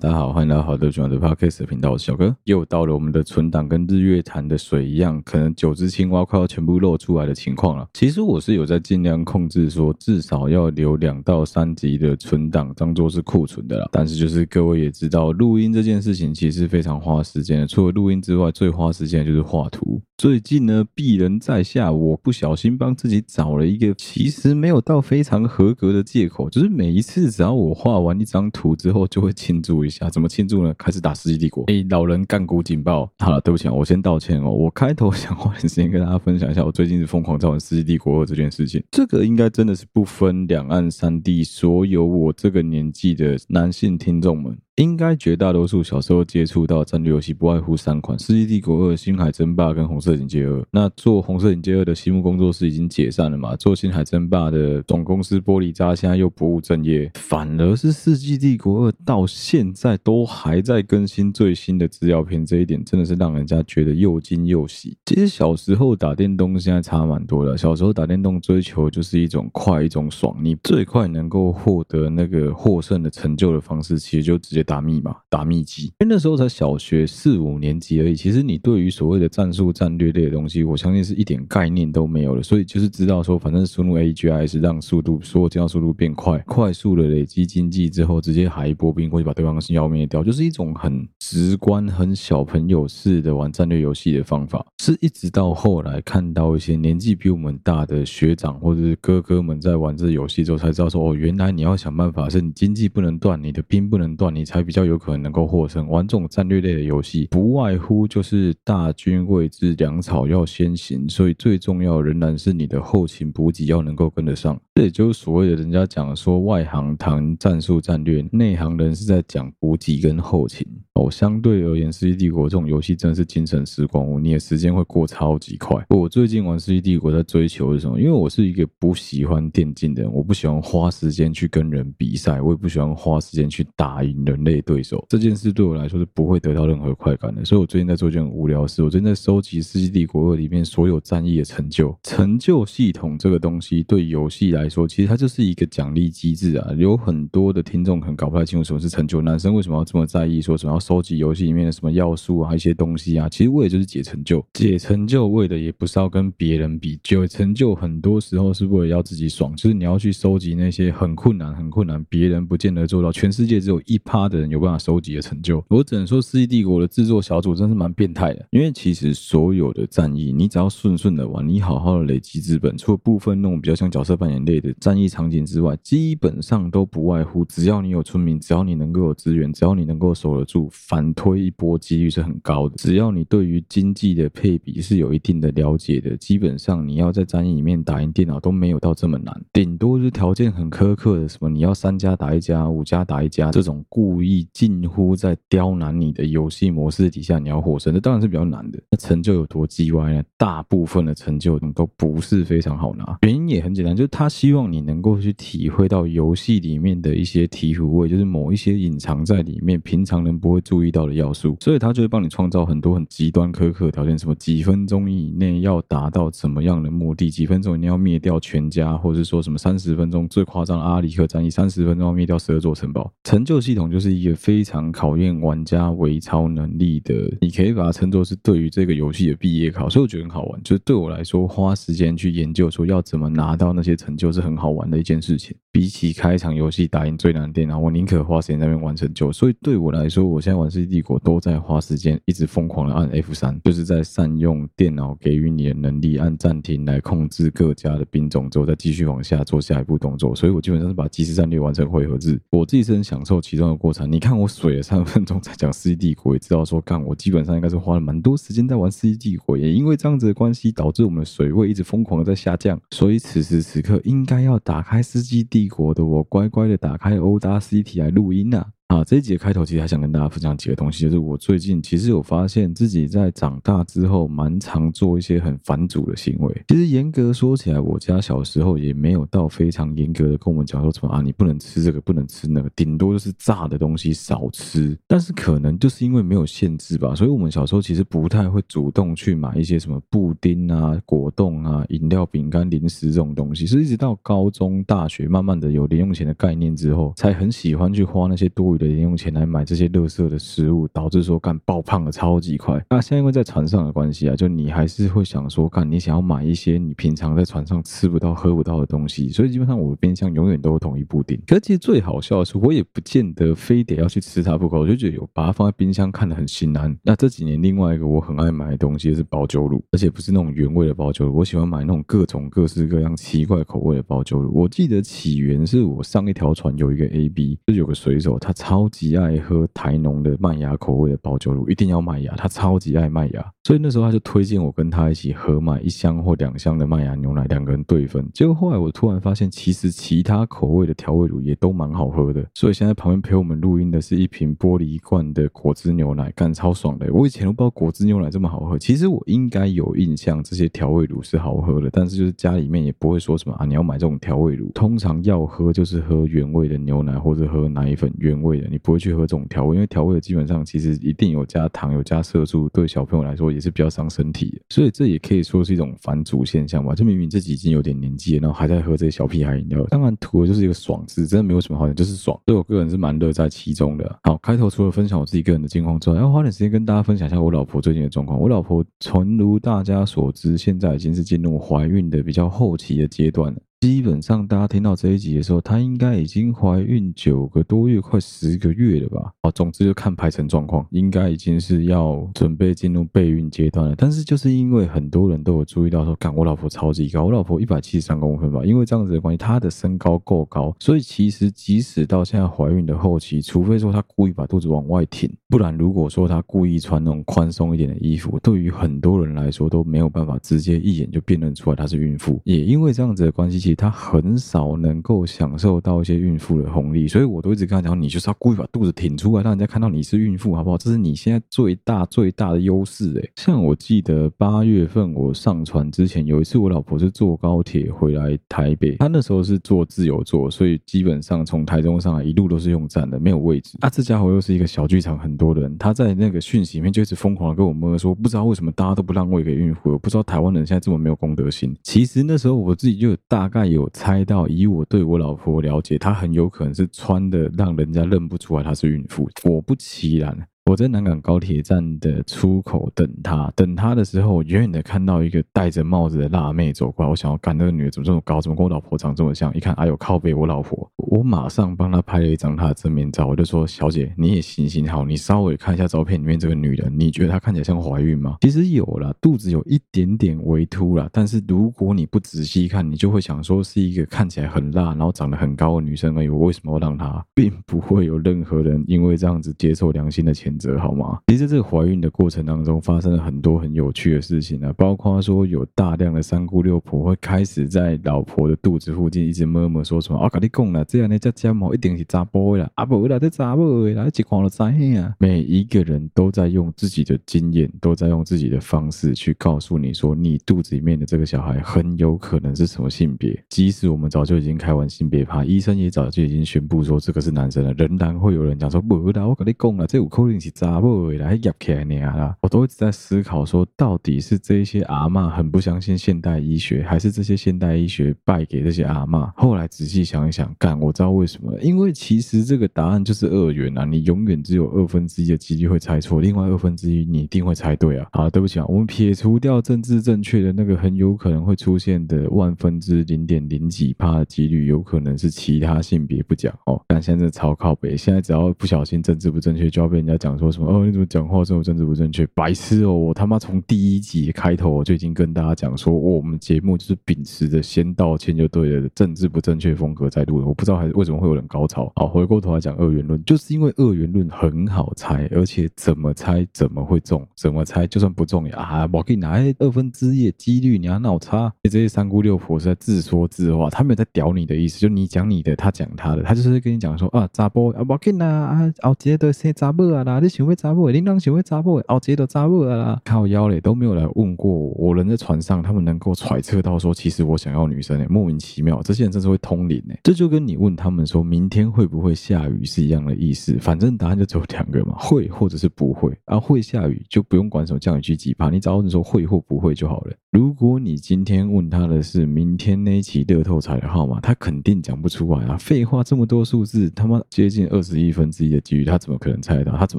大家好，欢迎来到好的喜欢的 Podcast 频道，我是小哥。又到了我们的存档跟日月潭的水一样，可能九只青蛙快要全部露出来的情况了。其实我是有在尽量控制，说至少要留两到三集的存档，当做是库存的啦。但是就是各位也知道，录音这件事情其实非常花时间的。除了录音之外，最花时间的就是画图。最近呢，鄙人在下，我不小心帮自己找了一个其实没有到非常合格的借口，就是每一次只要我画完一张图之后，就会庆祝一下。怎么庆祝呢？开始打《世纪帝国》。哎，老人干股警报！好了，对不起啊，我先道歉哦。我开头想花点时间跟大家分享一下，我最近是疯狂在玩《世纪帝国二》这件事情。这个应该真的是不分两岸三地，所有我这个年纪的男性听众们。应该绝大多数小时候接触到战略游戏，不外乎三款：《世纪帝国二》、《星海争霸》跟《红色警戒二》。那做《红色警戒二》的西木工作室已经解散了嘛？做《星海争霸》的总公司玻璃渣现在又不务正业，反而是《世纪帝国二》到现在都还在更新最新的资料片，这一点真的是让人家觉得又惊又喜。其实小时候打电动现在差蛮多的，小时候打电动追求就是一种快，一种爽，你最快能够获得那个获胜的成就的方式，其实就直接。打密码、打秘籍，因为那时候才小学四五年级而已。其实你对于所谓的战术战略类的东西，我相信是一点概念都没有的。所以就是知道说，反正输入 AGIS 让速度，所有这样速度变快，快速的累积经济之后，直接海一波兵过去把对方的星耀灭掉，就是一种很直观、很小朋友式的玩战略游戏的方法。是一直到后来看到一些年纪比我们大的学长或者是哥哥们在玩这游戏之后，才知道说，哦，原来你要想办法，是你经济不能断，你的兵不能断，你才。还比较有可能能够获胜。玩这种战略类的游戏，不外乎就是大军未至，粮草要先行，所以最重要仍然是你的后勤补给要能够跟得上。这也就是所谓的人家讲说，外行谈战术战略，内行人是在讲补给跟后勤。哦，相对而言，《世纪帝国》这种游戏真的是精神时光屋，你的时间会过超级快。我最近玩《世纪帝国》在追求是什么？因为我是一个不喜欢电竞的人，我不喜欢花时间去跟人比赛，我也不喜欢花时间去打赢人类对手。这件事对我来说是不会得到任何快感的。所以我最近在做一件无聊的事，我最近在收集《世纪帝国二》里面所有战役的成就。成就系统这个东西对游戏来说，其实它就是一个奖励机制啊。有很多的听众可能搞不太清楚什么是成就，男生为什么要这么在意？说什么要？收集游戏里面的什么要素啊，一些东西啊，其实为的就是解成就。解成就为的也不是要跟别人比，解成就很多时候是为了要自己爽。就是你要去收集那些很困难、很困难，别人不见得做到，全世界只有一趴的人有办法收集的成就。我只能说，《世纪帝国》的制作小组真是蛮变态的。因为其实所有的战役，你只要顺顺的玩，你好好的累积资本，除了部分那种比较像角色扮演类的战役场景之外，基本上都不外乎，只要你有村民，只要你能够有资源，只要你能够守得住。反推一波几率是很高的，只要你对于经济的配比是有一定的了解的，基本上你要在战役里面打赢电脑都没有到这么难，顶多是条件很苛刻的，什么你要三家打一家，五家打一家这种故意近乎在刁难你的游戏模式底下，你要获胜，这当然是比较难的。那成就有多鸡歪呢？大部分的成就都不是非常好拿，原因也很简单，就是他希望你能够去体会到游戏里面的一些醍醐味，就是某一些隐藏在里面，平常人不会注意到。的要素，所以他就会帮你创造很多很极端苛刻的条件，什么几分钟以内要达到怎么样的目的，几分钟以内要灭掉全家，或者是说什么三十分钟最夸张的阿里克战役，三十分钟要灭掉十二座城堡。成就系统就是一个非常考验玩家微操能力的，你可以把它称作是对于这个游戏的毕业考，所以我觉得很好玩。就是对我来说，花时间去研究说要怎么拿到那些成就，是很好玩的一件事情。比起开一场游戏打赢最难的电脑，我宁可花时间在那边玩成就。所以对我来说，我现在玩《世纪帝国》都在花时间，一直疯狂的按 F 三，就是在善用电脑给予你的能力，按暂停来控制各家的兵种之后，再继续往下做下一步动作。所以我基本上是把即时战略完成回合制，我自己是很享受其中的过程。你看我水了三分钟才讲《世纪帝国》，也知道说干我基本上应该是花了蛮多时间在玩《世纪帝国》，也因为这样子的关系，导致我们的水位一直疯狂的在下降。所以此时此刻应该要打开《世纪帝国》的我，乖乖的打开 O W C T 来录音啊。啊，这一集的开头其实还想跟大家分享几个东西，就是我最近其实有发现自己在长大之后，蛮常做一些很反祖的行为。其实严格说起来，我家小时候也没有到非常严格的跟我们讲说什么啊，你不能吃这个，不能吃那个，顶多就是炸的东西少吃。但是可能就是因为没有限制吧，所以我们小时候其实不太会主动去买一些什么布丁啊、果冻啊、饮料、饼干、零食这种东西，是一直到高中、大学，慢慢的有零用钱的概念之后，才很喜欢去花那些多余的零用钱来买这些垃圾的食物，导致说干爆胖了超级快。那现在因为在船上的关系啊，就你还是会想说干，你想要买一些你平常在船上吃不到、喝不到的东西，所以基本上我的冰箱永远都有统一布丁。可是其实最好笑的是，我也不见得非得要去吃它不可，我就觉得有把它放在冰箱看得很心安。那这几年另外一个我很爱买的东西是包酒乳，而且不是那种原味的包酒乳，我喜欢买那种各种各式各样奇怪口味的包酒乳。我记得起源是我上一条船有一个 AB，就有个水手，他超级。爱喝台农的麦芽口味的保酒乳，一定要麦芽，他超级爱麦芽，所以那时候他就推荐我跟他一起合买一箱或两箱的麦芽牛奶，两个人对分。结果后来我突然发现，其实其他口味的调味乳也都蛮好喝的。所以现在旁边陪我们录音的是一瓶玻璃罐的果汁牛奶，干超爽的。我以前都不知道果汁牛奶这么好喝，其实我应该有印象这些调味乳是好喝的，但是就是家里面也不会说什么啊，你要买这种调味乳，通常要喝就是喝原味的牛奶或者喝奶粉原味你不会。去喝这种调味，因为调味的基本上其实一定有加糖、有加色素，对小朋友来说也是比较伤身体的。所以这也可以说是一种反祖现象吧。就明明自己已经有点年纪了，然后还在喝这些小屁孩饮料，当然图的就是一个爽字，真的没有什么好讲，就是爽。所以我个人是蛮乐在其中的。好，开头除了分享我自己个人的近况之外，要花点时间跟大家分享一下我老婆最近的状况。我老婆诚如大家所知，现在已经是进入怀孕的比较后期的阶段了。基本上，大家听到这一集的时候，她应该已经怀孕九个多月，快十个月了吧？哦，总之就看排程状况，应该已经是要准备进入备孕阶段了。但是就是因为很多人都有注意到说，干我老婆超级高，我老婆一百七十三公分吧？因为这样子的关系，她的身高够高，所以其实即使到现在怀孕的后期，除非说她故意把肚子往外挺，不然如果说她故意穿那种宽松一点的衣服，对于很多人来说都没有办法直接一眼就辨认出来她是孕妇。也因为这样子的关系。他很少能够享受到一些孕妇的红利，所以我都一直跟他讲，你就是要故意把肚子挺出来，让人家看到你是孕妇，好不好？这是你现在最大最大的优势。诶，像我记得八月份我上船之前，有一次我老婆是坐高铁回来台北，她那时候是坐自由座，所以基本上从台中上来一路都是用站的，没有位置。啊，这家伙又是一个小剧场，很多人，他在那个讯息里面就一直疯狂的跟我们说，不知道为什么大家都不让位给孕妇，我不知道台湾人现在这么没有公德心。其实那时候我自己就有大概有。猜到，以我对我老婆了解，她很有可能是穿的，让人家认不出来她是孕妇。果不其然。我在南港高铁站的出口等他，等他的时候，我远远的看到一个戴着帽子的辣妹走过来。我想要干那个女的怎么这么高，怎么跟我老婆长这么像？一看，哎呦，靠背，我老婆。我马上帮她拍了一张她的正面照，我就说：“小姐，你也行行好，你稍微看一下照片里面这个女人，你觉得她看起来像怀孕吗？”其实有啦，肚子有一点点微凸啦，但是如果你不仔细看，你就会想说是一个看起来很辣，然后长得很高的女生而已。我为什么要让她？并不会有任何人因为这样子接受良心的谴好吗？其实这个怀孕的过程当中，发生了很多很有趣的事情啊，包括说有大量的三姑六婆会开始在老婆的肚子附近一直摸摸说什么啊，跟你讲了，这样的家家某一定是查甫啦，啊不啦，这查某的啦，一看就知影啊。每一个人都在用自己的经验，都在用自己的方式去告诉你说，你肚子里面的这个小孩很有可能是什么性别。即使我们早就已经开完性别趴，医生也早就已经宣布说这个是男生了，仍然会有人讲说不啦，我跟你讲了，这有可能是。是查某的来压起来你啊啦。我都一直在思考说，到底是这些阿嬷很不相信现代医学，还是这些现代医学败给这些阿嬷？后来仔细想一想，干，我知道为什么，因为其实这个答案就是二元啊，你永远只有二分之一的几率会猜错，另外二分之一你一定会猜对啊。好，对不起啊，我们撇除掉政治正确的那个很有可能会出现的万分之零点零几趴的几率，有可能是其他性别不讲哦。但现在超靠北，现在只要不小心政治不正确，就要被人家讲说什么哦，你怎么讲话这么政治不正确？白痴哦！我他妈从第一集开头我就已经跟大家讲说，我们节目就是秉持着先道歉就对了的，政治不正确风格在录的。我不知道还为什么会有人高潮。好，回过头来讲二元论，就是因为二元论很好猜，而且怎么猜怎么会中，怎么猜就算不中也啊，我给你拿二分之一的几率，你要脑差。这些三姑六婆是在自说自话，他没有在屌你的意思，就你讲你的，他讲他的，他就是跟你讲说啊，查甫啊，我给你拿啊，后节都生查某啊啦，你想要查某，你当想要查某，后节都查某啊啦，靠腰嘞，都没有来问过我，我人在船上，他们能够揣测到说，其实我想要女生嘞，莫名其妙，这些人真是会通灵诶，这就跟你问他们说明天会不会下雨是一样的意思，反正答案就只有两个嘛，会或者是不会，啊会下雨就不用管什么降雨区几趴，你只要你说会或不会就好了。如果你今天问他的是明天那一期乐透彩的号码，他肯定讲不出来啊，废话这么多数字，他妈接近二十亿分之一的几率，他怎么可能猜得到？他怎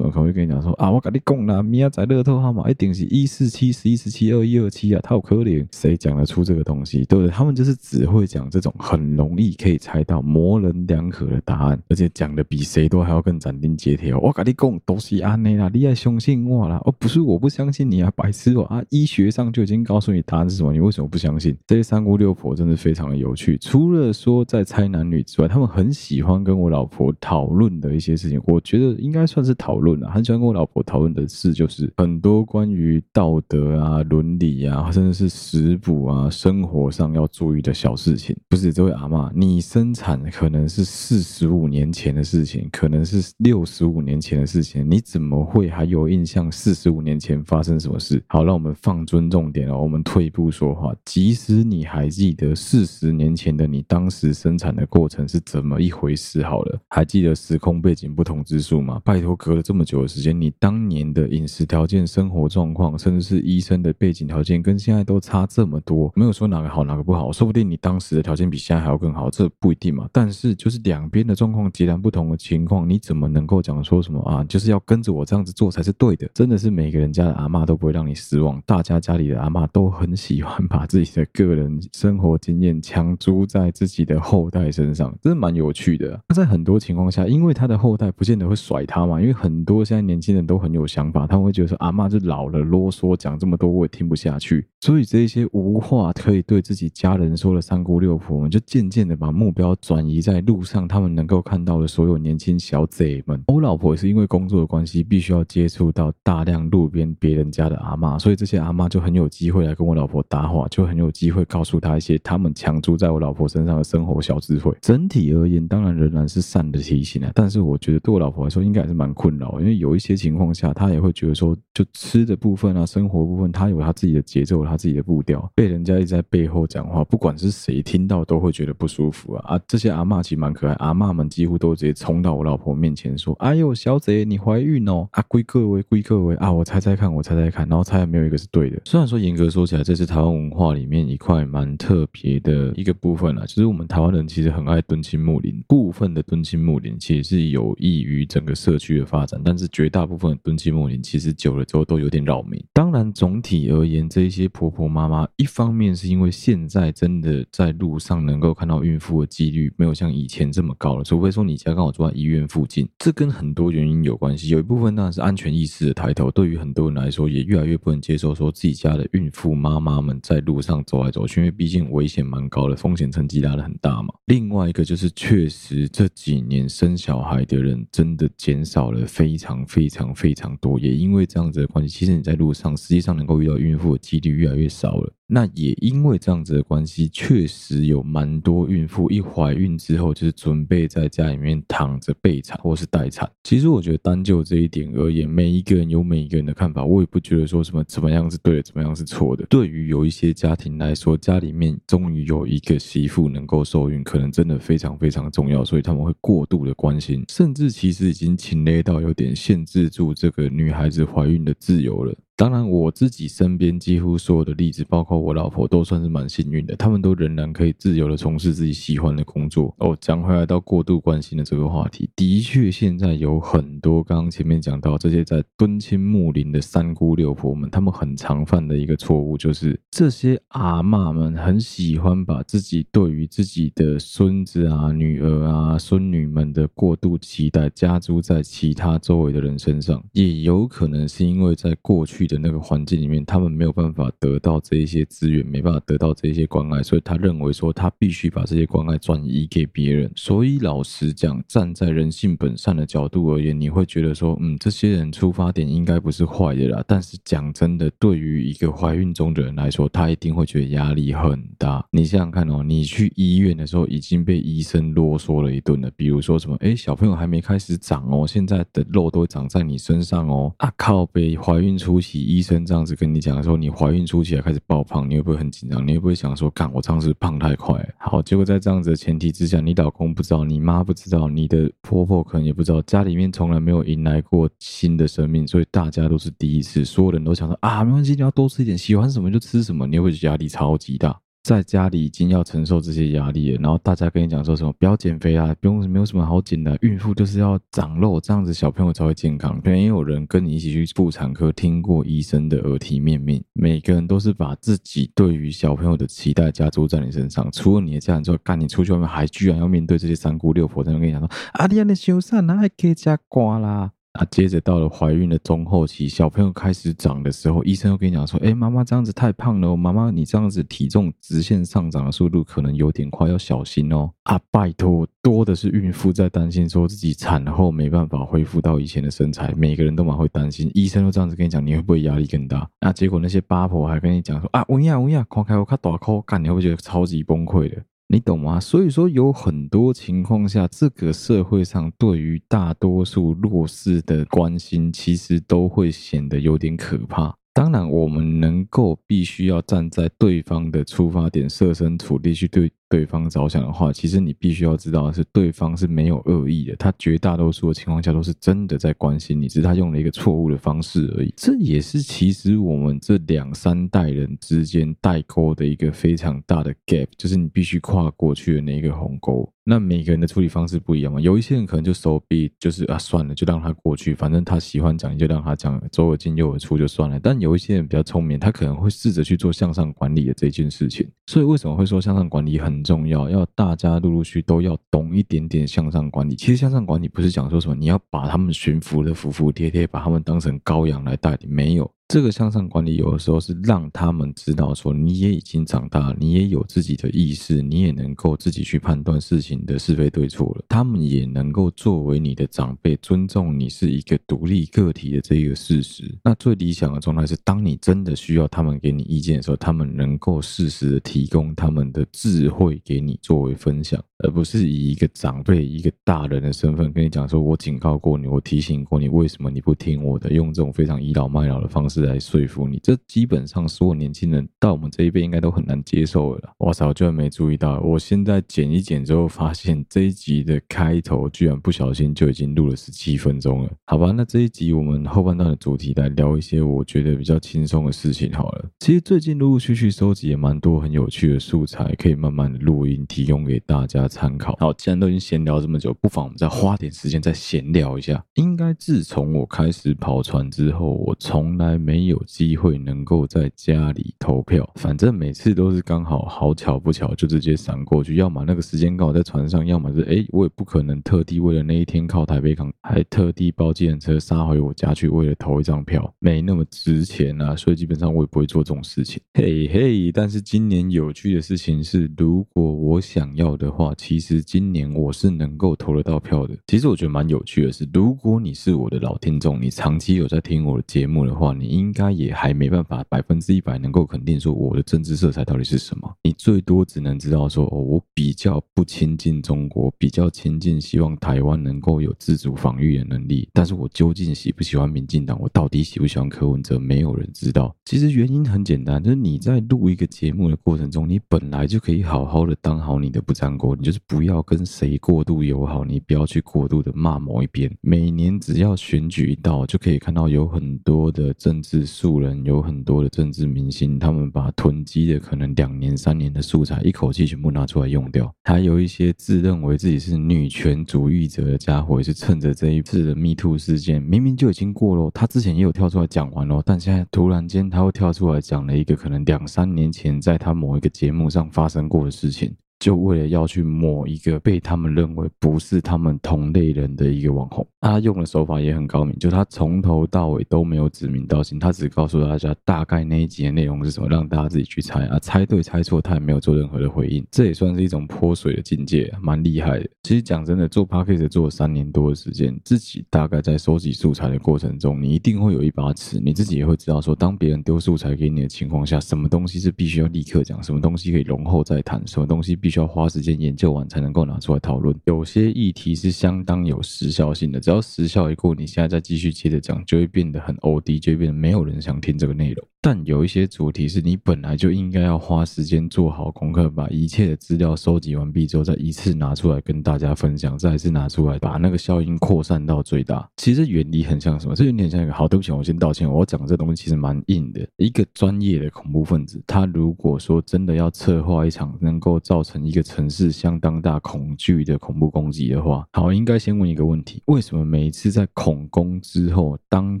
么可能会跟你讲说啊，我跟你讲啦，明仔载乐透号码一定是一四七十一十七二一二七啊，他有可怜谁讲得出这个东西？对不对？他们就是只会讲这种很容易可以猜到模棱两可的答案，而且讲的比谁都还要更斩钉截铁哦。我跟你讲，都是安内啦，你要相信我啦。哦，不是我不相信你啊，白痴哦啊！医学上就已经告诉你答案是什么，你为什么不相信？这些三姑六婆真的非常的有趣。除了说在猜男女之外，他们很喜欢跟我老婆讨论的一些事情，我觉得应该算是讨论啊。很喜欢跟我老婆讨论的事，就是很多关于道德啊、伦理啊，甚至是食补啊、生活上要注意的小事情。不是这位阿嬷，你生产可能是四十五年前的事情，可能是六十五年前的事情，你怎么会还有印象四十五年前发生什么事？好，让我们放尊重点哦，我们退一步说话。即使你还记得四十年前的你当时生产的过程是怎么一回事，好了，还记得时空背景不同之处吗？拜托，隔了这么久久的时间，你当年的饮食条件、生活状况，甚至是医生的背景条件，跟现在都差这么多，没有说哪个好哪个不好，说不定你当时的条件比现在还要更好，这不一定嘛。但是就是两边的状况截然不同的情况，你怎么能够讲说什么啊？就是要跟着我这样子做才是对的？真的是每个人家的阿嬷都不会让你失望，大家家里的阿嬷都很喜欢把自己的个人生活经验强租在自己的后代身上，真的蛮有趣的啊。那在很多情况下，因为他的后代不见得会甩他嘛，因为很多现在年轻人都很有想法，他们会觉得说阿嬷是老了啰嗦，讲这么多我也听不下去。所以这些无话可以对自己家人说的三姑六婆们，就渐渐的把目标转移在路上他们能够看到的所有年轻小贼们。我老婆也是因为工作的关系，必须要接触到大量路边别人家的阿嬷，所以这些阿嬷就很有机会来跟我老婆搭话，就很有机会告诉她一些他们强租在我老婆身上的生活小智慧。整体而言，当然仍然是善的提醒啊，但是我觉得对我老婆来说，应该还是蛮困扰，因为为有一些情况下，他也会觉得说，就吃的部分啊，生活部分，他有他自己的节奏。他自己的步调被人家一直在背后讲话，不管是谁听到都会觉得不舒服啊！啊，这些阿嬷其实蛮可爱，阿嬷们几乎都直接冲到我老婆面前说：“哎呦，小姐，你怀孕哦！啊，归各位，归各位啊！我猜猜看，我猜猜看，然后猜没有一个是对的。虽然说严格说起来，这是台湾文化里面一块蛮特别的一个部分啊，就是我们台湾人其实很爱敦亲睦邻，部分的敦亲睦邻其实是有益于整个社区的发展，但是绝大部分的敦亲睦邻其实久了之后都有点扰民。当然，总体而言，这一些。婆婆妈妈，一方面是因为现在真的在路上能够看到孕妇的几率没有像以前这么高了，除非说你家刚好住在医院附近，这跟很多原因有关系。有一部分当然是安全意识的抬头，对于很多人来说也越来越不能接受说自己家的孕妇妈妈们在路上走来走去，因为毕竟危险蛮高的，风险层级拉得很大嘛。另外一个就是确实这几年生小孩的人真的减少了非常非常非常多，也因为这样子的关系，其实你在路上实际上能够遇到孕妇的几率越来越少了。那也因为这样子的关系，确实有蛮多孕妇一怀孕之后，就是准备在家里面躺着备产或是待产。其实我觉得单就这一点而言，每一个人有每一个人的看法，我也不觉得说什么怎么样是对的，怎么样是错的。对于有一些家庭来说，家里面终于有一个媳妇能够受孕，可能真的非常非常重要，所以他们会过度的关心，甚至其实已经情勒到有点限制住这个女孩子怀孕的自由了。当然，我自己身边几乎所有的例子，包括我老婆，都算是蛮幸运的。他们都仍然可以自由的从事自己喜欢的工作。哦，讲回来到过度关心的这个话题，的确，现在有很多刚刚前面讲到这些在敦亲睦邻的三姑六婆们，他们很常犯的一个错误，就是这些阿嬷们很喜欢把自己对于自己的孙子啊、女儿啊、孙女们的过度期待加诸在其他周围的人身上，也有可能是因为在过去。的那个环境里面，他们没有办法得到这一些资源，没办法得到这一些关爱，所以他认为说他必须把这些关爱转移给别人。所以老实讲，站在人性本善的角度而言，你会觉得说，嗯，这些人出发点应该不是坏的啦。但是讲真的，对于一个怀孕中的人来说，他一定会觉得压力很大。你想想看哦，你去医院的时候已经被医生啰嗦了一顿了，比如说什么，哎，小朋友还没开始长哦，现在的肉都长在你身上哦，啊靠北，怀孕初期。医生这样子跟你讲的时候，你怀孕初期还开始爆胖，你会不会很紧张？你会不会想说，干我这样子胖太快？好，结果在这样子的前提之下，你老公不知道，你妈不知道，你的婆婆可能也不知道，家里面从来没有迎来过新的生命，所以大家都是第一次，所有人都想说啊，没关系，你要多吃一点，喜欢什么就吃什么，你会压力超级大。在家里已经要承受这些压力了，然后大家跟你讲说什么不要减肥啊，不用没有什么好减的，孕妇就是要长肉，这样子小朋友才会健康。没有人跟你一起去妇产科听过医生的耳提面命，每个人都是把自己对于小朋友的期待加注在你身上。除了你的家人之外，干你出去外面还居然要面对这些三姑六婆在那跟你讲说，啊，你的修缮哪还可以加瓜啦？啊，接着到了怀孕的中后期，小朋友开始长的时候，医生又跟你讲说：“哎，妈妈这样子太胖了哦，妈妈你这样子体重直线上涨的速度可能有点快，要小心哦。”啊，拜托，多的是孕妇在担心，说自己产后没办法恢复到以前的身材，每个人都蛮会担心。医生都这样子跟你讲，你会不会压力更大？那结果那些八婆还跟你讲说：“啊，我呀我呀，快开我看大口干，你会不会觉得超级崩溃的？”你懂吗？所以说，有很多情况下，这个社会上对于大多数弱势的关心，其实都会显得有点可怕。当然，我们能够必须要站在对方的出发点，设身处地去对。对方着想的话，其实你必须要知道的是，对方是没有恶意的，他绝大多数的情况下都是真的在关心你，只是他用了一个错误的方式而已。这也是其实我们这两三代人之间代沟的一个非常大的 gap，就是你必须跨过去的那一个鸿沟。那每个人的处理方式不一样嘛，有一些人可能就手臂就是啊，算了，就让他过去，反正他喜欢讲，你就让他讲，左耳进右耳出就算了。但有一些人比较聪明，他可能会试着去做向上管理的这件事情。所以为什么会说向上管理很重要，要大家陆陆续都要懂一点点向上管理。其实向上管理不是讲说什么你要把他们驯服的服服帖帖，把他们当成羔羊来带领，没有。这个向上管理有的时候是让他们知道说，你也已经长大了，你也有自己的意识，你也能够自己去判断事情的是非对错了。他们也能够作为你的长辈，尊重你是一个独立个体的这个事实。那最理想的状态是，当你真的需要他们给你意见的时候，他们能够适时的提供他们的智慧给你作为分享。而不是以一个长辈、一个大人的身份跟你讲说：“我警告过你，我提醒过你，为什么你不听我的？”用这种非常倚老卖老的方式来说服你，这基本上所有年轻人到我们这一辈应该都很难接受了。哇塞，我居然没注意到！我现在剪一剪之后，发现这一集的开头居然不小心就已经录了十七分钟了。好吧，那这一集我们后半段的主题来聊一些我觉得比较轻松的事情好了。其实最近陆陆续续收集也蛮多很有趣的素材，可以慢慢的录音提供给大家。参考。好，既然都已经闲聊这么久，不妨我们再花点时间再闲聊一下。应该自从我开始跑船之后，我从来没有机会能够在家里投票。反正每次都是刚好好巧不巧就直接闪过去，要么那个时间刚好在船上，要么是哎，我也不可能特地为了那一天靠台北港，还特地包计程车杀回我家去，为了投一张票，没那么值钱啊。所以基本上我也不会做这种事情。嘿嘿，但是今年有趣的事情是，如果我想要的话。其实今年我是能够投得到票的。其实我觉得蛮有趣的是，如果你是我的老听众，你长期有在听我的节目的话，你应该也还没办法百分之一百能够肯定说我的政治色彩到底是什么。你最多只能知道说，哦，我比较不亲近中国，比较亲近希望台湾能够有自主防御的能力。但是我究竟喜不喜欢民进党，我到底喜不喜欢柯文哲，没有人知道。其实原因很简单，就是你在录一个节目的过程中，你本来就可以好好的当好你的不粘锅，你就。就是不要跟谁过度友好，你不要去过度的骂某一边。每年只要选举一到，就可以看到有很多的政治素人，有很多的政治明星，他们把囤积的可能两年、三年的素材，一口气全部拿出来用掉。还有一些自认为自己是女权主义者的家伙，也是趁着这一次的 Me Too 事件，明明就已经过了，他之前也有跳出来讲完了，但现在突然间他又跳出来讲了一个可能两三年前在他某一个节目上发生过的事情。就为了要去抹一个被他们认为不是他们同类人的一个网红，他用的手法也很高明，就他从头到尾都没有指名道姓，他只告诉大家大概那一集的内容是什么，让大家自己去猜啊，猜对猜错他也没有做任何的回应，这也算是一种泼水的境界，蛮厉害的。其实讲真的，做 Podcast 做了三年多的时间，自己大概在收集素材的过程中，你一定会有一把尺，你自己也会知道说，当别人丢素材给你的情况下，什么东西是必须要立刻讲，什么东西可以容后再谈，什么东西必。需要花时间研究完才能够拿出来讨论。有些议题是相当有时效性的，只要时效一过，你现在再继续接着讲，就会变得很 OD，就会变得没有人想听这个内容。但有一些主题是你本来就应该要花时间做好功课，把一切的资料收集完毕之后，再一次拿出来跟大家分享，再一次拿出来把那个效应扩散到最大。其实原理很像什么？这有点像一个，好，对不起，我先道歉。我讲这东西其实蛮硬的。一个专业的恐怖分子，他如果说真的要策划一场能够造成一个城市相当大恐惧的恐怖攻击的话，好，应该先问一个问题：为什么每一次在恐攻之后，当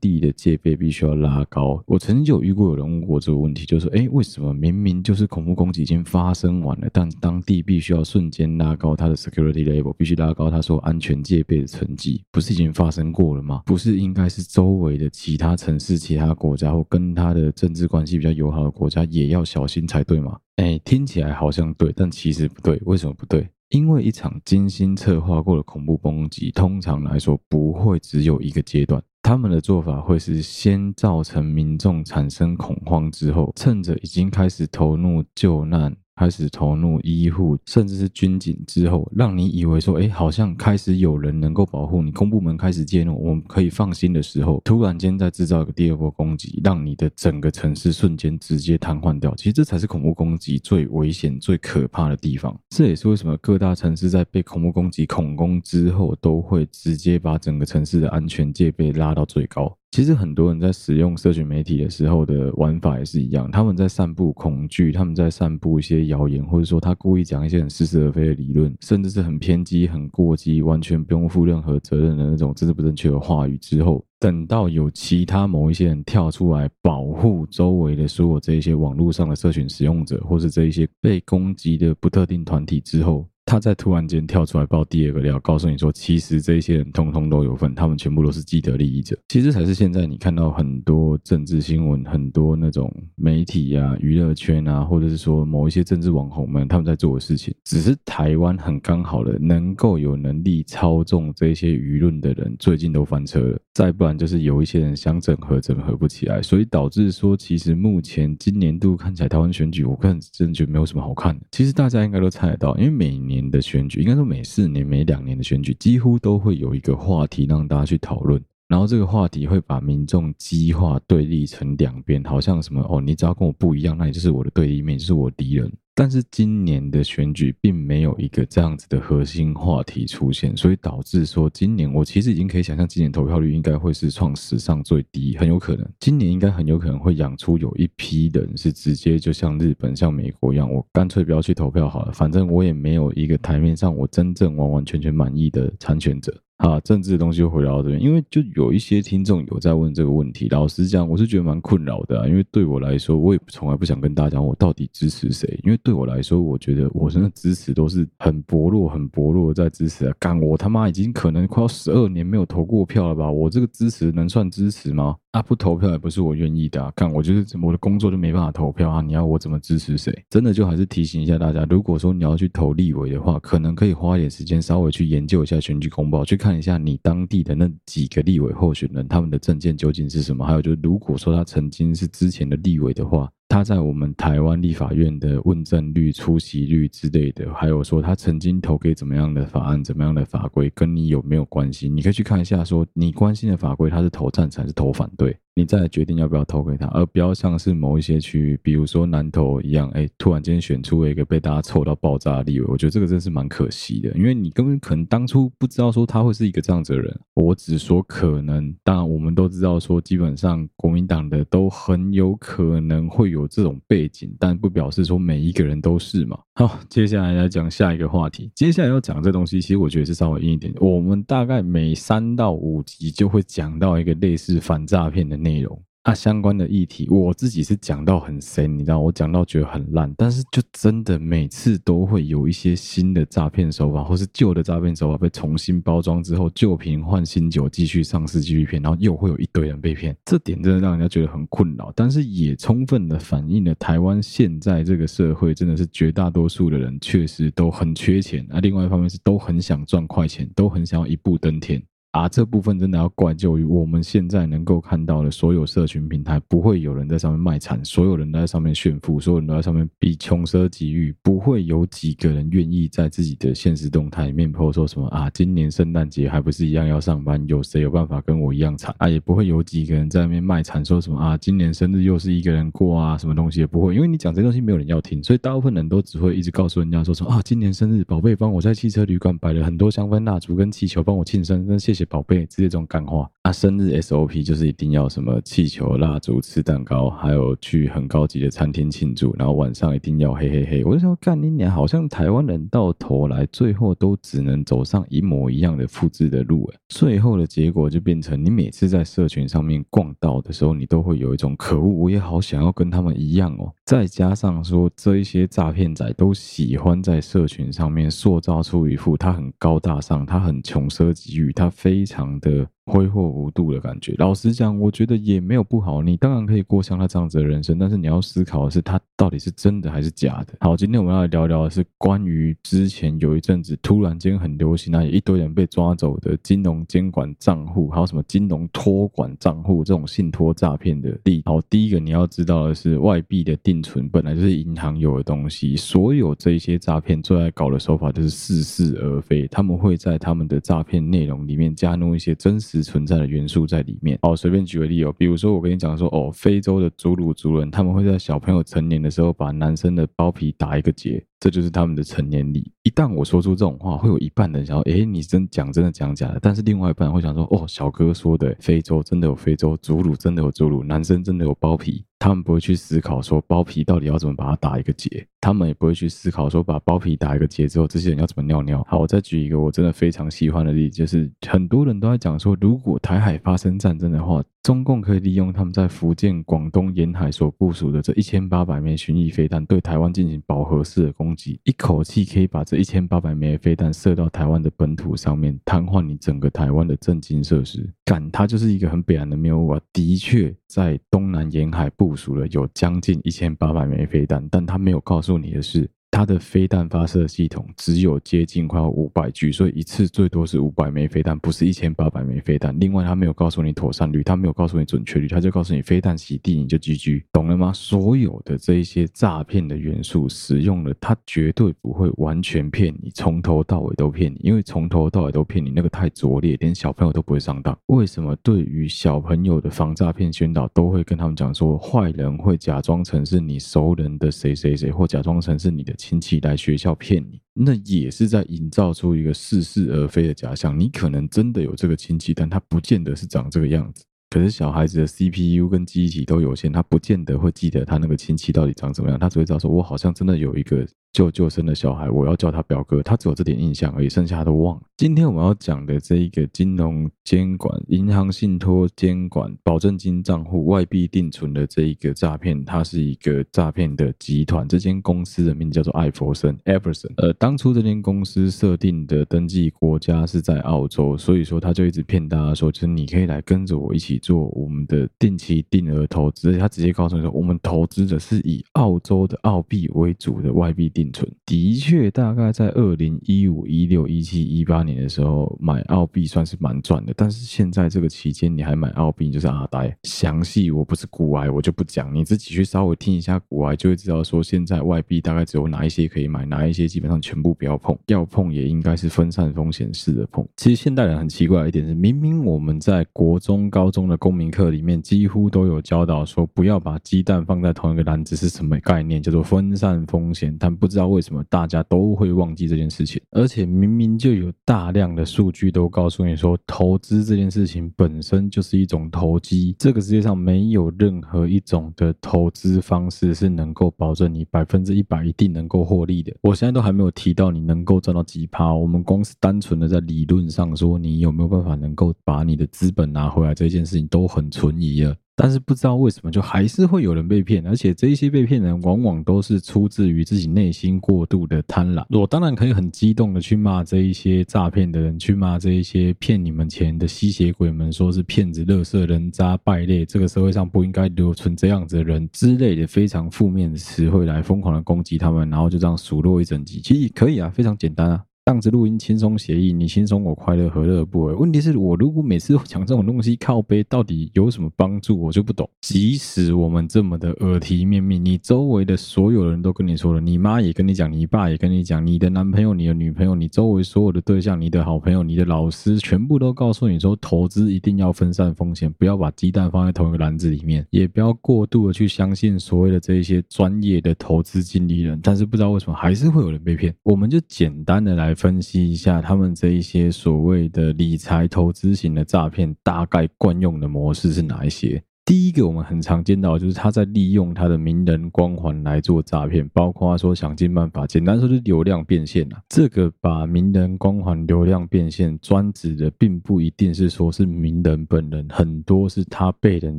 地的戒备必须要拉高？我曾经有遇过有人问过这个问题，就是说，哎，为什么明明就是恐怖攻击已经发生完了，但当地必须要瞬间拉高它的 security level，必须拉高它说安全戒备的层级？不是已经发生过了吗？不是应该是周围的其他城市、其他国家或跟他的政治关系比较友好的国家也要小心才对吗？哎，听起来好像对，但其实不对。为什么不对？因为一场精心策划过的恐怖攻击，通常来说不会只有一个阶段。他们的做法会是先造成民众产生恐慌，之后趁着已经开始投入救难。开始投入医护，甚至是军警之后，让你以为说，哎，好像开始有人能够保护你，公部门开始介入，我们可以放心的时候，突然间再制造一个第二波攻击，让你的整个城市瞬间直接瘫痪掉。其实这才是恐怖攻击最危险、最可怕的地方。这也是为什么各大城市在被恐怖攻击恐攻之后，都会直接把整个城市的安全戒备拉到最高。其实很多人在使用社群媒体的时候的玩法也是一样，他们在散布恐惧，他们在散布一些谣言，或者说他故意讲一些很似是而非的理论，甚至是很偏激、很过激，完全不用负任何责任的那种政治不正确的话语之后，等到有其他某一些人跳出来保护周围的所有这一些网络上的社群使用者，或是这一些被攻击的不特定团体之后。他在突然间跳出来爆第二个料，告诉你说，其实这些人通通都有份，他们全部都是既得利益者。其实才是现在你看到很多政治新闻，很多那种媒体啊、娱乐圈啊，或者是说某一些政治网红们他们在做的事情。只是台湾很刚好的，能够有能力操纵这些舆论的人，最近都翻车了。再不然就是有一些人想整合，整合不起来，所以导致说，其实目前今年度看起来台湾选举，我个人真的觉得没有什么好看的。其实大家应该都猜得到，因为每年。年的选举，应该说每四年、每两年的选举，几乎都会有一个话题让大家去讨论，然后这个话题会把民众激化对立成两边，好像什么哦，你只要跟我不一样，那你就是我的对立面，就是我敌人。但是今年的选举并没有一个这样子的核心话题出现，所以导致说今年我其实已经可以想象，今年投票率应该会是创史上最低，很有可能今年应该很有可能会养出有一批人是直接就像日本、像美国一样，我干脆不要去投票好了，反正我也没有一个台面上我真正完完全全满意的参选者。啊，政治的东西回到这边，因为就有一些听众有在问这个问题。老实讲，我是觉得蛮困扰的，因为对我来说，我也从来不想跟大家讲我到底支持谁，因为对我来说，我觉得我真的支持都是很薄弱、很薄弱在支持啊。干，我他妈已经可能快要十二年没有投过票了吧？我这个支持能算支持吗？啊，不投票也不是我愿意的啊！看，我就是我的工作就没办法投票啊！你要我怎么支持谁？真的就还是提醒一下大家，如果说你要去投立委的话，可能可以花一点时间稍微去研究一下选举公报，去看一下你当地的那几个立委候选人他们的证件究竟是什么。还有就是，如果说他曾经是之前的立委的话。他在我们台湾立法院的问政率、出席率之类的，还有说他曾经投给怎么样的法案、怎么样的法规，跟你有没有关系？你可以去看一下，说你关心的法规，他是投赞成还是投反对？你再来决定要不要投给他，而不要像是某一些区域，比如说南投一样，哎，突然间选出了一个被大家臭到爆炸的立委，我觉得这个真是蛮可惜的，因为你根本可能当初不知道说他会是一个这样子的人。我只说可能，当然我们都知道说，基本上国民党的都很有可能会有这种背景，但不表示说每一个人都是嘛。好，接下来来讲下一个话题。接下来要讲这东西，其实我觉得是稍微硬一点。我们大概每三到五集就会讲到一个类似反诈骗的内容。啊，相关的议题，我自己是讲到很深，你知道，我讲到觉得很烂，但是就真的每次都会有一些新的诈骗手法，或是旧的诈骗手法被重新包装之后，旧瓶换新酒，继续上市，继续骗，然后又会有一堆人被骗，这点真的让人家觉得很困扰，但是也充分的反映了台湾现在这个社会真的是绝大多数的人确实都很缺钱，啊，另外一方面是都很想赚快钱，都很想要一步登天。啊，这部分真的要怪就于我们现在能够看到的所有社群平台，不会有人在上面卖惨，所有人都在上面炫富，所有人都在上面比穷奢极欲，不会有几个人愿意在自己的现实动态里面 po 说什么啊，今年圣诞节还不是一样要上班，有谁有办法跟我一样惨啊？也不会有几个人在那边卖惨，说什么啊，今年生日又是一个人过啊，什么东西也不会，因为你讲这东西没有人要听，所以大部分人都只会一直告诉人家说什么啊，今年生日，宝贝帮我在汽车旅馆摆了很多香氛蜡烛跟气球，帮我庆生，那谢谢。宝贝，直接这种感化啊！生日 SOP 就是一定要什么气球、蜡烛、吃蛋糕，还有去很高级的餐厅庆祝，然后晚上一定要嘿嘿嘿。我就想，干你娘！好像台湾人到头来最后都只能走上一模一样的复制的路，哎，最后的结果就变成你每次在社群上面逛到的时候，你都会有一种可恶，我也好想要跟他们一样哦。再加上说，这一些诈骗仔都喜欢在社群上面塑造出一副他很高大上，他很穷奢极欲，他非。非常的。挥霍无度的感觉。老实讲，我觉得也没有不好。你当然可以过像他这样子的人生，但是你要思考的是，他到底是真的还是假的。好，今天我们要来聊聊的是关于之前有一阵子突然间很流行，那一堆人被抓走的金融监管账户，还有什么金融托管账户这种信托诈骗的例。好，第一个你要知道的是，外币的定存本来就是银行有的东西，所有这一些诈骗最爱搞的手法就是似是而非，他们会在他们的诈骗内容里面加入一些真实。存在的元素在里面。哦，随便举个例哦，比如说我跟你讲说，哦，非洲的祖鲁族人，他们会在小朋友成年的时候，把男生的包皮打一个结，这就是他们的成年礼。一旦我说出这种话，会有一半人想说，诶，你真讲真的讲假的？但是另外一半会想说，哦，小哥说的，非洲真的有非洲，祖鲁真的有祖鲁，男生真的有包皮。他们不会去思考说包皮到底要怎么把它打一个结，他们也不会去思考说把包皮打一个结之后，这些人要怎么尿尿。好，我再举一个我真的非常喜欢的例子，就是很多人都在讲说，如果台海发生战争的话。中共可以利用他们在福建、广东沿海所部署的这一千八百枚巡弋飞弹，对台湾进行饱和式的攻一口气可以把这一千八百枚飞弹射到台湾的本土上面，瘫痪你整个台湾的政经设施。敢，它就是一个很北岸的谬误啊！的确，在东南沿海部署了有将近一千八百枚飞弹，但它没有告诉你的是。它的飞弹发射系统只有接近快要五百具，所以一次最多是五百枚飞弹，不是一千八百枚飞弹。另外，他没有告诉你妥善率，他没有告诉你准确率，他就告诉你飞弹洗地你就 GG，懂了吗？所有的这一些诈骗的元素使用了，它绝对不会完全骗你，从头到尾都骗你，因为从头到尾都骗你，那个太拙劣，连小朋友都不会上当。为什么对于小朋友的防诈骗宣导都会跟他们讲说，坏人会假装成是你熟人的谁谁谁，或假装成是你的。亲戚来学校骗你，那也是在营造出一个似是而非的假象。你可能真的有这个亲戚，但他不见得是长这个样子。可是小孩子的 CPU 跟记忆体都有限，他不见得会记得他那个亲戚到底长什么样。他只会知道说，我好像真的有一个。舅舅生的小孩，我要叫他表哥，他只有这点印象而已，剩下他都忘了。今天我们要讲的这一个金融监管、银行信托监管、保证金账户、外币定存的这一个诈骗，它是一个诈骗的集团。这间公司的名字叫做艾弗森 （Everson）。呃，当初这间公司设定的登记国家是在澳洲，所以说他就一直骗大家说，就是你可以来跟着我一起做我们的定期定额投资。他直接告诉你说，我们投资的是以澳洲的澳币为主的外币定。的确，大概在二零一五、一六、一七、一八年的时候买澳币算是蛮赚的。但是现在这个期间你还买澳币，就是阿呆。详细我不是股癌，我就不讲，你自己去稍微听一下股癌，就会知道说现在外币大概只有哪一些可以买，哪一些基本上全部不要碰，要碰也应该是分散风险式的碰。其实现代人很奇怪的一点是，明明我们在国中、高中的公民课里面几乎都有教导说，不要把鸡蛋放在同一个篮子是什么概念，叫做分散风险。但不知道为什么大家都会忘记这件事情，而且明明就有大量的数据都告诉你说，投资这件事情本身就是一种投机。这个世界上没有任何一种的投资方式是能够保证你百分之一百一定能够获利的。我现在都还没有提到你能够赚到几趴，我们光是单纯的在理论上说，你有没有办法能够把你的资本拿回来，这件事情都很存疑了。但是不知道为什么，就还是会有人被骗，而且这一些被骗人往往都是出自于自己内心过度的贪婪。我当然可以很激动的去骂这一些诈骗的人，去骂这一些骗你们钱的吸血鬼们，说是骗子、垃圾、人渣、败类，这个社会上不应该留存这样子的人之类的非常负面的词汇来疯狂的攻击他们，然后就这样数落一整集。其实可以啊，非常简单啊。这样子录音轻松写意，你轻松我快乐，何乐而不为？问题是我如果每次讲这种东西靠背，到底有什么帮助？我就不懂。即使我们这么的耳提面命，你周围的所有人都跟你说了，你妈也跟你讲，你爸也跟你讲，你的男朋友、你的女朋友、你周围所有的对象、你的好朋友、你的老师，全部都告诉你说，投资一定要分散风险，不要把鸡蛋放在同一个篮子里面，也不要过度的去相信所谓的这一些专业的投资经理人。但是不知道为什么还是会有人被骗。我们就简单的来。分析一下他们这一些所谓的理财投资型的诈骗，大概惯用的模式是哪一些？第一个我们很常见到，就是他在利用他的名人光环来做诈骗，包括说想尽办法，简单说就是流量变现啊。这个把名人光环流量变现专指的，并不一定是说是名人本人，很多是他被人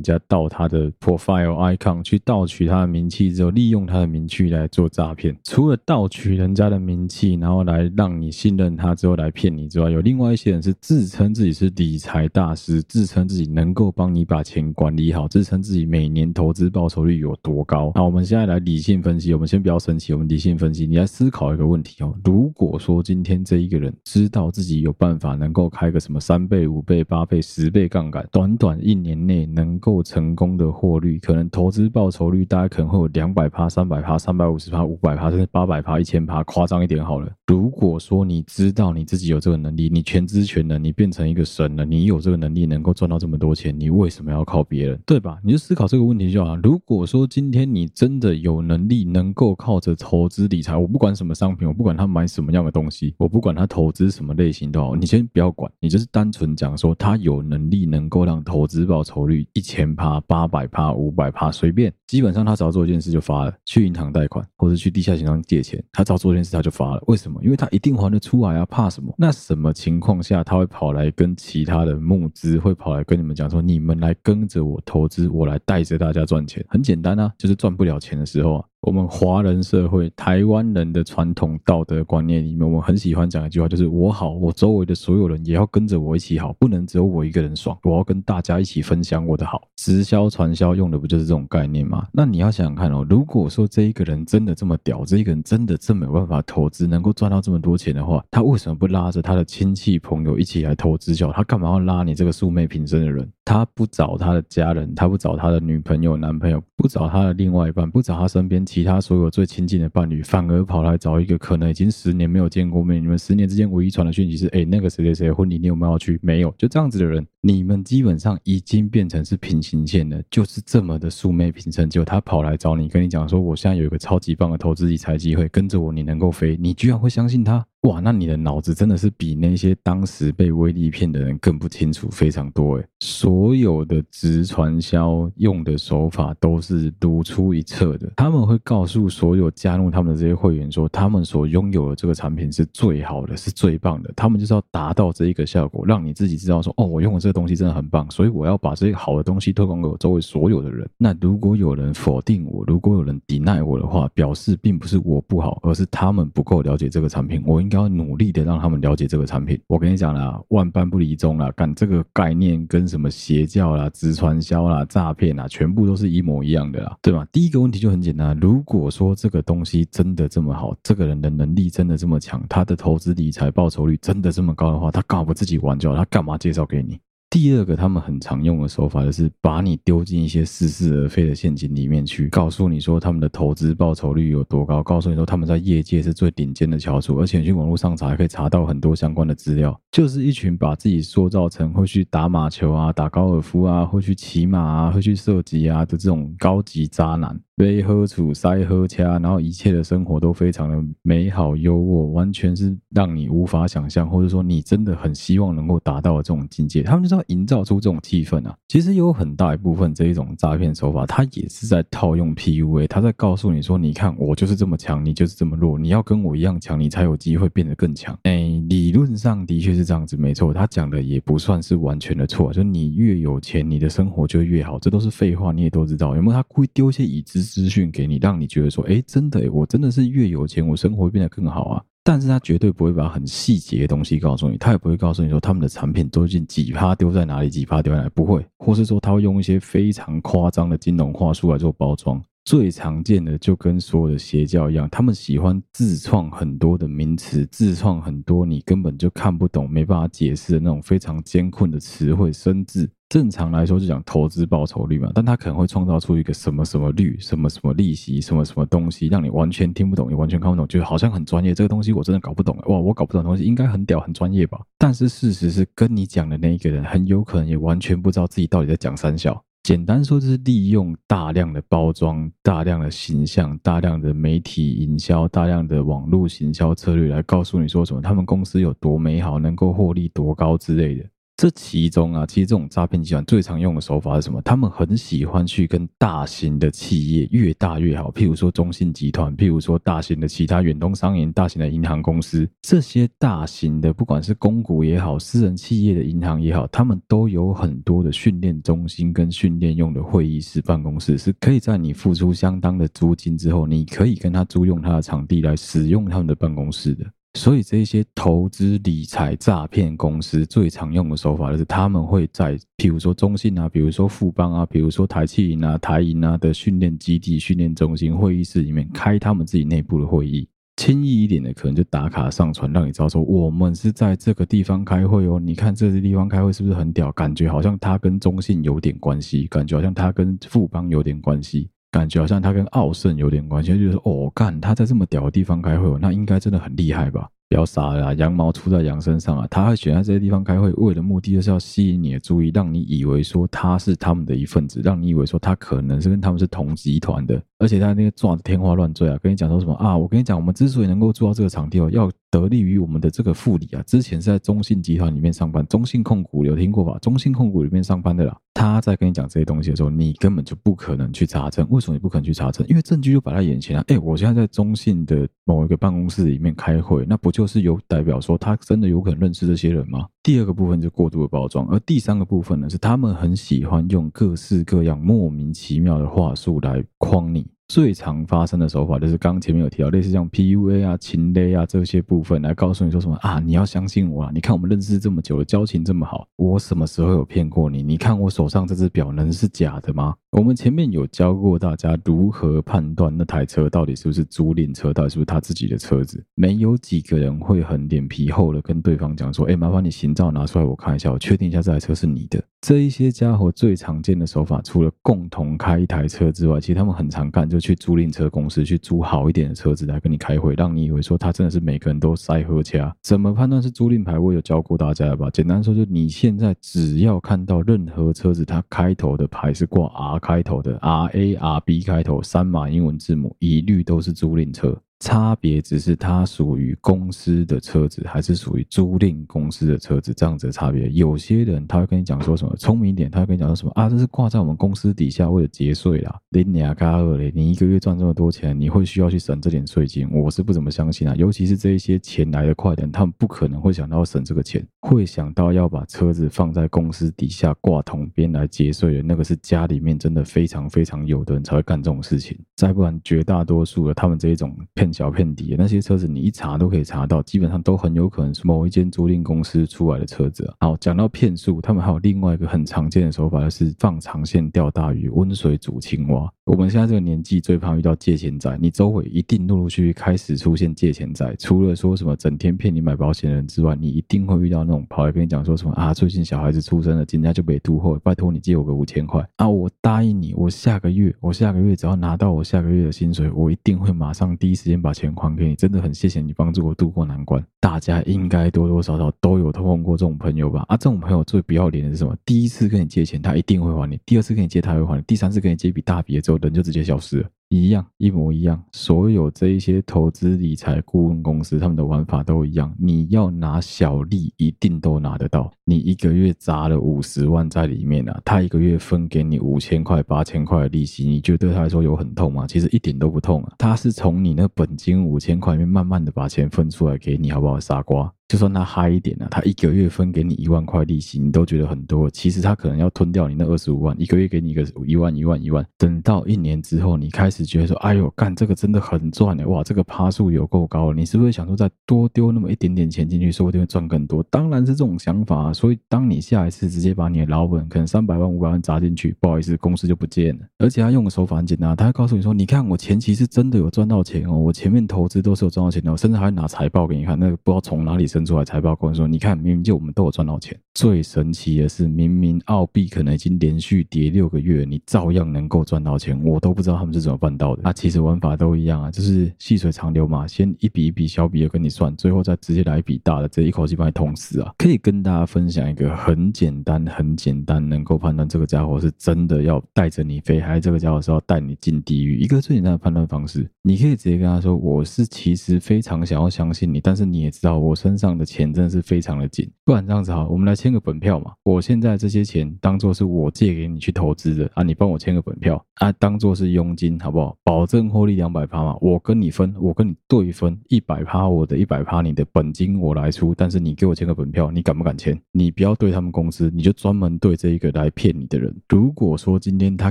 家盗他的 profile icon 去盗取他的名气之后，利用他的名气来做诈骗。除了盗取人家的名气，然后来让你信任他之后来骗你之外，有另外一些人是自称自己是理财大师，自称自己能够帮你把钱管理好。支撑自己每年投资报酬率有多高？那我们现在来理性分析。我们先不要生气，我们理性分析。你来思考一个问题哦。如果说今天这一个人知道自己有办法能够开个什么三倍、五倍、八倍、十倍杠杆，短短一年内能够成功的获利，可能投资报酬率大概可能会有两百趴、三百趴、三百五十趴、五百趴，甚至八百趴、一千趴，夸张一点好了。如果说你知道你自己有这个能力，你全知全能，你变成一个神了，你有这个能力能够赚到这么多钱，你为什么要靠别人？对吧？你就思考这个问题就好。如果说今天你真的有能力，能够靠着投资理财，我不管什么商品，我不管他买什么样的东西，我不管他投资什么类型都好，你先不要管，你就是单纯讲说他有能力能够让投资报酬率一千趴、八百趴、五百趴，随便，基本上他只要做一件事就发了，去银行贷款或者去地下钱庄借钱，他只要做一件事他就发了。为什么？因为他一定还得出来啊，怕什么？那什么情况下他会跑来跟其他的募资，会跑来跟你们讲说，你们来跟着我投资，我来带着大家赚钱？很简单啊，就是赚不了钱的时候啊。我们华人社会、台湾人的传统道德观念里面，我很喜欢讲一句话，就是“我好，我周围的所有人也要跟着我一起好，不能只有我一个人爽，我要跟大家一起分享我的好。”直销传销用的不就是这种概念吗？那你要想想看哦，如果说这一个人真的这么屌，这一个人真的这么有办法投资，能够赚到这么多钱的话，他为什么不拉着他的亲戚朋友一起来投资？叫他干嘛要拉你这个素昧平生的人？他不找他的家人，他不找他的女朋友、男朋友，不找他的另外一半，不找他身边其他所有最亲近的伴侣，反而跑来找一个可能已经十年没有见过面，你们十年之间唯一传的讯息是：哎，那个谁谁谁婚礼你有没有去？没有，就这样子的人，你们基本上已经变成是平行线了，就是这么的素昧平生。结果他跑来找你，跟你讲说：我现在有一个超级棒的投资理财机会，跟着我你能够飞，你居然会相信他？哇，那你的脑子真的是比那些当时被威力骗的人更不清楚非常多诶。所有的直传销用的手法都是如出一辙的，他们会告诉所有加入他们的这些会员说，他们所拥有的这个产品是最好的，是最棒的。他们就是要达到这一个效果，让你自己知道说，哦，我用的这个东西真的很棒，所以我要把这些好的东西推广给我周围所有的人。那如果有人否定我，如果有人抵赖我的话，表示并不是我不好，而是他们不够了解这个产品。我应该。要努力的让他们了解这个产品。我跟你讲啦，万般不离宗啦，干这个概念跟什么邪教啦、直传销啦、诈骗啦，全部都是一模一样的啦，对吧？第一个问题就很简单，如果说这个东西真的这么好，这个人的能力真的这么强，他的投资理财报酬率真的这么高的话，他干嘛不自己玩就好？他干嘛介绍给你？第二个，他们很常用的手法就是把你丢进一些似是而非的陷阱里面去，告诉你说他们的投资报酬率有多高，告诉你说他们在业界是最顶尖的翘楚，而且你去网络上查还可以查到很多相关的资料，就是一群把自己塑造成会去打马球啊、打高尔夫啊、会去骑马啊、会去射击啊的这种高级渣男。背喝处塞喝掐，然后一切的生活都非常的美好优渥，完全是让你无法想象，或者说你真的很希望能够达到的这种境界。他们就是要营造出这种气氛啊。其实有很大一部分这一种诈骗手法，它也是在套用 PUA，他在告诉你说：你看我就是这么强，你就是这么弱，你要跟我一样强，你才有机会变得更强。哎，理论上的确是这样子，没错。他讲的也不算是完全的错，就你越有钱，你的生活就越好，这都是废话，你也都知道。有没有？他故意丢一些已知。资讯给你，让你觉得说，哎，真的，我真的是越有钱，我生活变得更好啊。但是他绝对不会把很细节的东西告诉你，他也不会告诉你说他们的产品究竟几趴丢在哪里，几趴丢在哪里，不会，或是说他会用一些非常夸张的金融话术来做包装。最常见的就跟所有的邪教一样，他们喜欢自创很多的名词，自创很多你根本就看不懂、没办法解释的那种非常艰困的词汇生字。正常来说就讲投资报酬率嘛，但他可能会创造出一个什么什么率、什么什么利息、什么什么东西，让你完全听不懂，也完全看不懂，就好像很专业。这个东西我真的搞不懂，哇，我搞不懂的东西应该很屌、很专业吧？但是事实是，跟你讲的那一个人很有可能也完全不知道自己到底在讲三小。简单说，就是利用大量的包装、大量的形象、大量的媒体营销、大量的网络行销策略来告诉你说什么，他们公司有多美好，能够获利多高之类的。这其中啊，其实这种诈骗集团最常用的手法是什么？他们很喜欢去跟大型的企业，越大越好，譬如说中信集团，譬如说大型的其他远东商银、大型的银行公司，这些大型的不管是公股也好，私人企业的银行也好，他们都有很多的训练中心跟训练用的会议室、办公室，是可以在你付出相当的租金之后，你可以跟他租用他的场地来使用他们的办公室的。所以这些投资理财诈骗公司最常用的手法就是，他们会在，譬如说中信啊，比如说富邦啊，比如说台企银啊、台银啊的训练基地、训练中心、会议室里面开他们自己内部的会议。轻易一点的，可能就打卡上传，让你知道说我们是在这个地方开会哦。你看这个地方开会是不是很屌？感觉好像他跟中信有点关系，感觉好像他跟富邦有点关系。感觉好像他跟奥盛有点关系，就是哦，干他在这么屌的地方开会，那应该真的很厉害吧？不要傻了，羊毛出在羊身上啊！他会选在这些地方开会，为的目的就是要吸引你的注意，让你以为说他是他们的一份子，让你以为说他可能是跟他们是同集团的，而且他那个撞的天花乱坠啊，跟你讲说什么啊？我跟你讲，我们之所以能够做到这个场地哦，要得力于我们的这个副理啊，之前是在中信集团里面上班，中信控股有听过吧？中信控股里面上班的啦。他在跟你讲这些东西的时候，你根本就不可能去查证。为什么你不可能去查证？因为证据就摆在眼前啊！哎，我现在在中信的某一个办公室里面开会，那不就是有代表说他真的有可能认识这些人吗？第二个部分就过度的包装，而第三个部分呢，是他们很喜欢用各式各样莫名其妙的话术来框你。最常发生的手法就是刚前面有提到，类似像 PUA 啊、情勒啊这些部分来告诉你说什么啊，你要相信我啊！你看我们认识这么久了，交情这么好，我什么时候有骗过你？你看我手上这只表能是假的吗？我们前面有教过大家如何判断那台车到底是不是租赁车，到底是不是他自己的车子。没有几个人会很脸皮厚的跟对方讲说，哎，麻烦你行照拿出来我看一下，我确定一下这台车是你的。这一些家伙最常见的手法，除了共同开一台车之外，其实他们很常干就去租赁车公司去租好一点的车子来跟你开会，让你以为说他真的是每个人都塞喝家。怎么判断是租赁牌？我有教过大家了吧？简单说，就你现在只要看到任何车子，它开头的牌是挂 R 开头的，R A R B 开头三码英文字母，一律都是租赁车。差别只是它属于公司的车子，还是属于租赁公司的车子，这样子的差别。有些人他会跟你讲说什么，聪明一点，他会跟你讲说什么啊，这是挂在我们公司底下为了节税啦。林亚嘎二嘞，你一个月赚这么多钱，你会需要去省这点税金？我是不怎么相信啊。尤其是这一些钱来的快的人，他们不可能会想到省这个钱。会想到要把车子放在公司底下挂桶边来节税的，那个是家里面真的非常非常有的人才会干这种事情。再不然，绝大多数的他们这一种骗小骗底的那些车子，你一查都可以查到，基本上都很有可能是某一间租赁公司出来的车子。好，讲到骗术，他们还有另外一个很常见的手法，就是放长线钓大鱼，温水煮青蛙。我们现在这个年纪最怕遇到借钱仔，你周围一定陆陆续续开始出现借钱仔。除了说什么整天骗你买保险的人之外，你一定会遇到那种跑来跟你讲说什么啊，最近小孩子出生了，今天就被突货，拜托你借我个五千块啊，我答应你，我下个月我下个月只要拿到我下个月的薪水，我一定会马上第一时间把钱还给你。真的很谢谢你帮助我度过难关。大家应该多多少少都有碰过这种朋友吧？啊，这种朋友最不要脸的是什么？第一次跟你借钱，他一定会还你；第二次跟你借，他会还你；第三次跟你借一笔大笔的之后，人就直接消失了。一样，一模一样。所有这一些投资理财顾问公司，他们的玩法都一样。你要拿小利，一定都拿得到。你一个月砸了五十万在里面啊，他一个月分给你五千块、八千块的利息，你觉得对他来说有很痛吗？其实一点都不痛啊。他是从你那本金五千块里面慢慢的把钱分出来给你，好不好，傻瓜？就算他嗨一点呢、他一个月分给你一万块利息，你都觉得很多。其实他可能要吞掉你那二十五万，一个月给你一个一万、一万、一万。等到一年之后，你开始觉得说：“哎呦，干这个真的很赚哎，哇，这个趴数有够高。”你是不是想说再多丢那么一点点钱进去，说不定会赚更多？当然是这种想法啊。所以，当你下一次直接把你的老本可能三百万、五百万砸进去，不好意思，公司就不见了。而且他用的手法很简单，他会告诉你说：“你看我前期是真的有赚到钱哦，我前面投资都是有赚到钱的，我甚至还会拿财报给你看，那个不知道从哪里生出来财报过来。”说，你看，明明就我们都有赚到钱。最神奇的是，明明澳币可能已经连续跌六个月，你照样能够赚到钱。我都不知道他们是怎么办到的。那、其实玩法都一样啊，就是细水长流嘛，先一笔一笔小笔的跟你算，最后再直接来一笔大的，这一口气把你捅死啊！可以跟大家分享一个很简单、很简单，能够判断这个家伙是真的要带着你飞，还是这个家伙是要带你进地狱。一个最简单的判断方式，你可以直接跟他说：“我是其实非常想要相信你，但是你也知道我身上上的钱真的是。”非常的紧，不然这样子好，我们来签个本票嘛。我现在这些钱当做是我借给你去投资的啊，你帮我签个本票啊，当做是佣金好不好？保证获利两百趴嘛，我跟你分，我跟你对分一百趴，我的一百趴，你的本金我来出，但是你给我签个本票，你敢不敢签？你不要对他们公司，你就专门对这一个来骗你的人。如果说今天他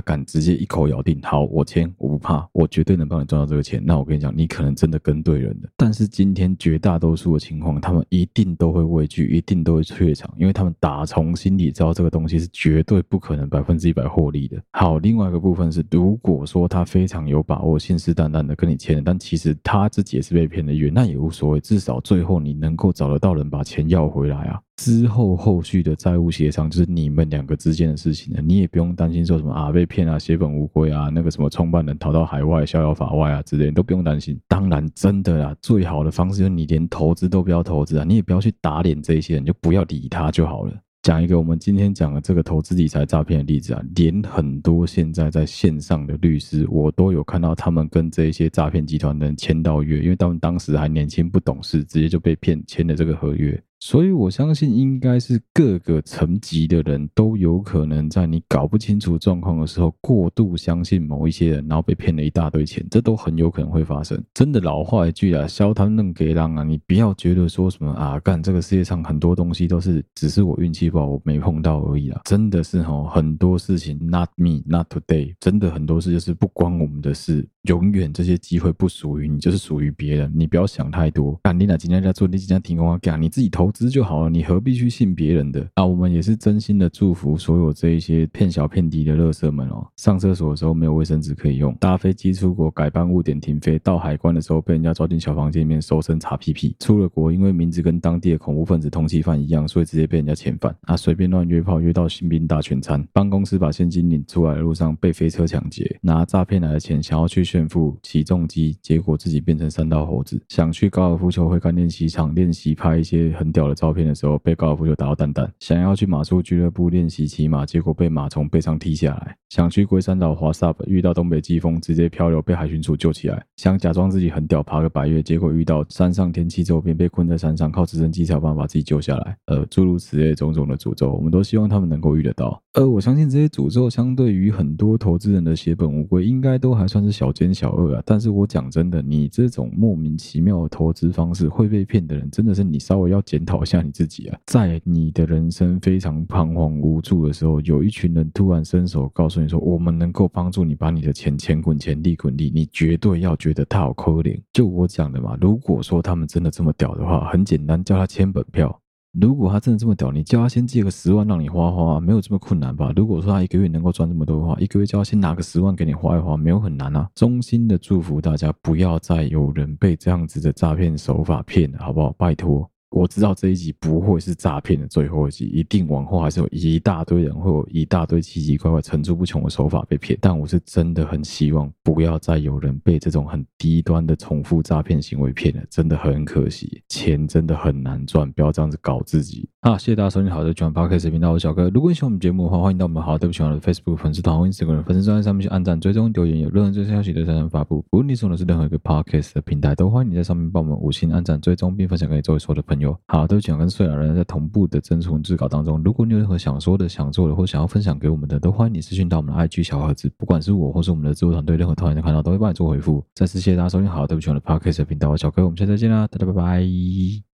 敢直接一口咬定，好，我签，我不怕，我绝对能帮你赚到这个钱，那我跟你讲，你可能真的跟对人了。但是今天绝大多数的情况，他们一定都会。畏惧一定都会怯场，因为他们打从心里知道这个东西是绝对不可能百分之一百获利的。好，另外一个部分是，如果说他非常有把握、信誓旦旦的跟你签，但其实他自己也是被骗的冤，那也无所谓，至少最后你能够找得到人把钱要回来啊。之后后续的债务协商就是你们两个之间的事情了，你也不用担心说什么啊被骗啊血本无归啊那个什么创办人逃到海外逍遥法外啊之类的都不用担心。当然真的啦，最好的方式就是你连投资都不要投资啊，你也不要去打脸这些人，就不要理他就好了。讲一个我们今天讲的这个投资理财诈骗的例子啊，连很多现在在线上的律师，我都有看到他们跟这些诈骗集团的人签到约，因为他们当时还年轻不懂事，直接就被骗签了这个合约。所以，我相信应该是各个层级的人都有可能在你搞不清楚状况的时候，过度相信某一些人，然后被骗了一大堆钱，这都很有可能会发生。真的老话一句啊，消贪弄给让啊，你不要觉得说什么啊，干这个世界上很多东西都是只是我运气不好，我没碰到而已啦。真的是齁，很多事情 not me not today，真的很多事就是不关我们的事。永远这些机会不属于你，就是属于别人。你不要想太多。干你哪今天在做，你今天停工啊？干你自己投资就好了，你何必去信别人的？啊，我们也是真心的祝福所有这一些骗小骗低的乐色们哦。上厕所的时候没有卫生纸可以用，搭飞机出国改班误点停飞，到海关的时候被人家抓进小房间里面搜身查屁屁。出了国因为名字跟当地的恐怖分子通缉犯一样，所以直接被人家遣返。啊，随便乱约炮约到新兵大全餐，帮公司把现金领出来的路上被飞车抢劫，拿诈骗来的钱想要去。炫富起重机，结果自己变成三道猴子。想去高尔夫球会馆练习场练习拍一些很屌的照片的时候，被高尔夫球打到蛋蛋。想要去马术俱乐部练习骑马，结果被马从背上踢下来。想去龟山岛滑沙遇到东北季风，直接漂流被海巡署救起来。想假装自己很屌，爬个百月，结果遇到山上天气周边，被困在山上，靠直升机才有办法把自己救下来。呃，诸如此类种种的诅咒，我们都希望他们能够遇得到。呃我相信这些诅咒，相对于很多投资人的血本无归，应该都还算是小件。奸小恶啊。但是我讲真的，你这种莫名其妙的投资方式会被骗的人，真的是你稍微要检讨一下你自己啊。在你的人生非常彷徨无助的时候，有一群人突然伸手告诉你说，我们能够帮助你把你的钱钱滚钱，利滚利，你绝对要觉得他好可怜。就我讲的嘛，如果说他们真的这么屌的话，很简单，叫他签本票。如果他真的这么屌，你叫他先借个十万让你花花，没有这么困难吧？如果说他一个月能够赚这么多的话，一个月叫他先拿个十万给你花一花，没有很难啊。衷心的祝福大家，不要再有人被这样子的诈骗手法骗了，好不好？拜托。我知道这一集不会是诈骗的最后一集，一定往后还是有一大堆人会有一大堆奇奇怪怪、层出不穷的手法被骗。但我是真的很希望不要再有人被这种很低端的重复诈骗行为骗了，真的很可惜，钱真的很难赚，不要这样子搞自己。好，谢谢大家收听好的九万八 K 视频，我是小哥。如果你喜欢我们节目的话，欢迎到我们好对不起我的 Facebook 粉丝团、Instagram 粉丝专页上面去按赞、追踪、留言，有任何最新消息都在上发布。无论你用的是任何一个 Podcast 的平台，都欢迎你在上面帮我们五星按赞、追踪，并分享给周围所有的朋友。好，对不起，我跟虽然人在同步的真实文字稿当中。如果你有任何想说的、想做的，或想要分享给我们的，都欢迎你私讯到我们的 IG 小盒子。不管是我或是我们的制作团队，任何团员看到都会帮你做回复。再次谢谢大家收听，好，对不起，我的 Podcast 频道，我小哥，我们下次再见啦，大家拜拜。